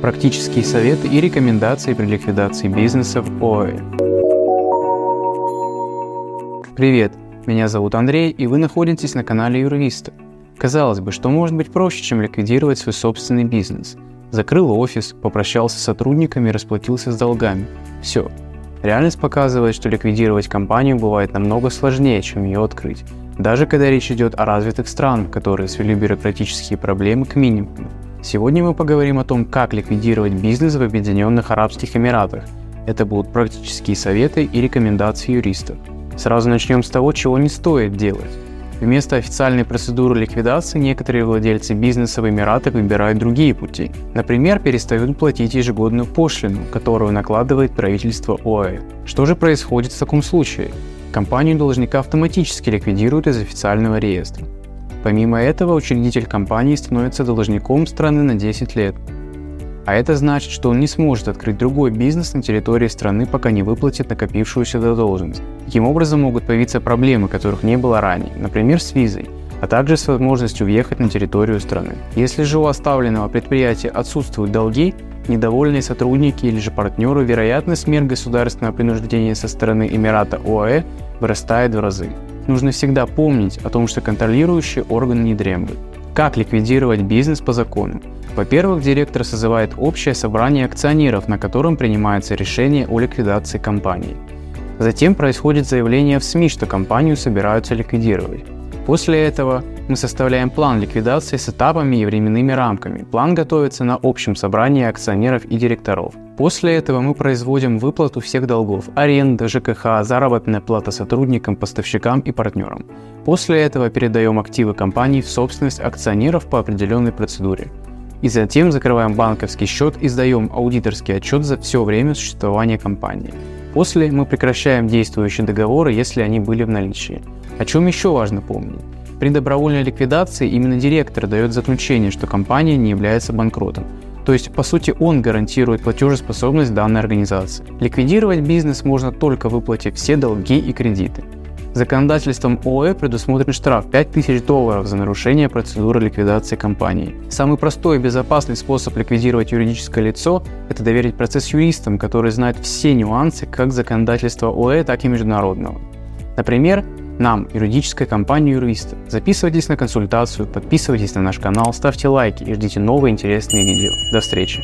Практические советы и рекомендации при ликвидации бизнеса в ОАЭ. Привет, меня зовут Андрей, и вы находитесь на канале Юрвиста. Казалось бы, что может быть проще, чем ликвидировать свой собственный бизнес. Закрыл офис, попрощался с сотрудниками расплатился с долгами. Все. Реальность показывает, что ликвидировать компанию бывает намного сложнее, чем ее открыть. Даже когда речь идет о развитых странах, которые свели бюрократические проблемы к минимуму. Сегодня мы поговорим о том, как ликвидировать бизнес в Объединенных Арабских Эмиратах. Это будут практические советы и рекомендации юристов. Сразу начнем с того, чего не стоит делать. Вместо официальной процедуры ликвидации некоторые владельцы бизнеса в Эмиратах выбирают другие пути. Например, перестают платить ежегодную пошлину, которую накладывает правительство ОАЭ. Что же происходит в таком случае? Компанию должника автоматически ликвидируют из официального реестра. Помимо этого, учредитель компании становится должником страны на 10 лет. А это значит, что он не сможет открыть другой бизнес на территории страны, пока не выплатит накопившуюся задолженность. Таким образом могут появиться проблемы, которых не было ранее, например, с визой, а также с возможностью въехать на территорию страны. Если же у оставленного предприятия отсутствуют долги, недовольные сотрудники или же партнеры, вероятность мер государственного принуждения со стороны Эмирата ОАЭ вырастает в разы. Нужно всегда помнить о том, что контролирующий орган не дремлет. Как ликвидировать бизнес по закону? Во-первых, директор созывает общее собрание акционеров, на котором принимается решение о ликвидации компании. Затем происходит заявление в СМИ, что компанию собираются ликвидировать. После этого мы составляем план ликвидации с этапами и временными рамками. План готовится на общем собрании акционеров и директоров. После этого мы производим выплату всех долгов – аренда, ЖКХ, заработная плата сотрудникам, поставщикам и партнерам. После этого передаем активы компании в собственность акционеров по определенной процедуре. И затем закрываем банковский счет и сдаем аудиторский отчет за все время существования компании. После мы прекращаем действующие договоры, если они были в наличии. О чем еще важно помнить? При добровольной ликвидации именно директор дает заключение, что компания не является банкротом. То есть, по сути, он гарантирует платежеспособность данной организации. Ликвидировать бизнес можно только выплатив все долги и кредиты. Законодательством ОЭ предусмотрен штраф 5000 долларов за нарушение процедуры ликвидации компании. Самый простой и безопасный способ ликвидировать юридическое лицо – это доверить процесс юристам, которые знают все нюансы как законодательства ОЭ, так и международного. Например, нам, юридической компании юриста. Записывайтесь на консультацию, подписывайтесь на наш канал, ставьте лайки и ждите новые интересные видео. До встречи!